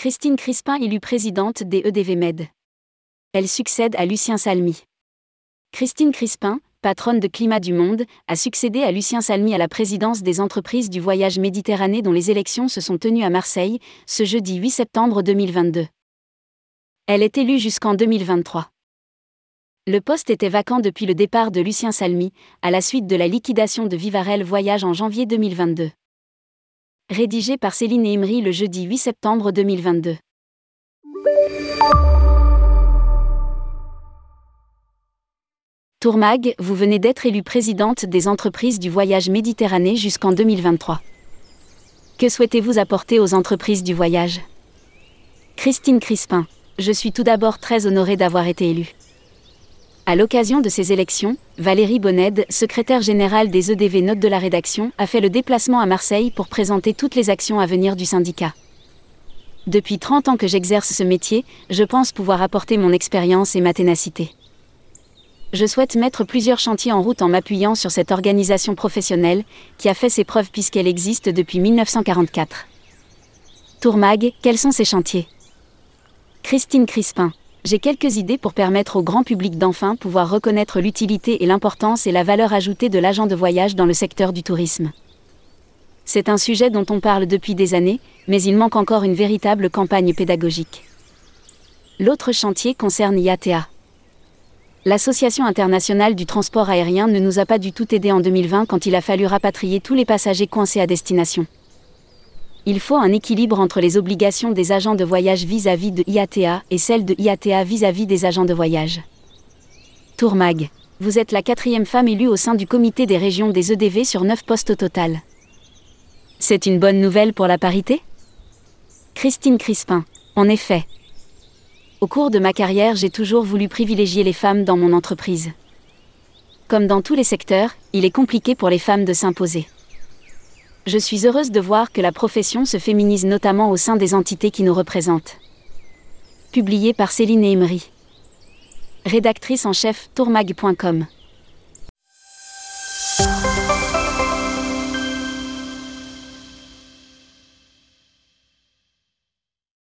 Christine Crispin élue présidente des EDV Med. Elle succède à Lucien Salmy. Christine Crispin, patronne de Climat du Monde, a succédé à Lucien Salmy à la présidence des entreprises du voyage Méditerranée dont les élections se sont tenues à Marseille, ce jeudi 8 septembre 2022. Elle est élue jusqu'en 2023. Le poste était vacant depuis le départ de Lucien Salmy, à la suite de la liquidation de Vivarel Voyage en janvier 2022. Rédigé par Céline Imri le jeudi 8 septembre 2022. Tourmag, vous venez d'être élue présidente des entreprises du voyage Méditerranée jusqu'en 2023. Que souhaitez-vous apporter aux entreprises du voyage? Christine Crispin, je suis tout d'abord très honorée d'avoir été élue. À l'occasion de ces élections, Valérie Bonned, secrétaire générale des EDV Notes de la rédaction, a fait le déplacement à Marseille pour présenter toutes les actions à venir du syndicat. Depuis 30 ans que j'exerce ce métier, je pense pouvoir apporter mon expérience et ma ténacité je souhaite mettre plusieurs chantiers en route en m'appuyant sur cette organisation professionnelle, qui a fait ses preuves puisqu'elle existe depuis 1944. Tourmag, quels sont ces chantiers? Christine Crispin. J'ai quelques idées pour permettre au grand public d'enfin pouvoir reconnaître l'utilité et l'importance et la valeur ajoutée de l'agent de voyage dans le secteur du tourisme. C'est un sujet dont on parle depuis des années, mais il manque encore une véritable campagne pédagogique. L'autre chantier concerne IATA. L'Association internationale du transport aérien ne nous a pas du tout aidés en 2020 quand il a fallu rapatrier tous les passagers coincés à destination. Il faut un équilibre entre les obligations des agents de voyage vis-à-vis de IATA et celles de IATA vis-à-vis des agents de voyage. Tourmag, vous êtes la quatrième femme élue au sein du comité des régions des EDV sur neuf postes au total. C'est une bonne nouvelle pour la parité? Christine Crispin, en effet, au cours de ma carrière, j'ai toujours voulu privilégier les femmes dans mon entreprise. Comme dans tous les secteurs, il est compliqué pour les femmes de s'imposer. Je suis heureuse de voir que la profession se féminise notamment au sein des entités qui nous représentent. Publié par Céline Emery. Rédactrice en chef tourmag.com.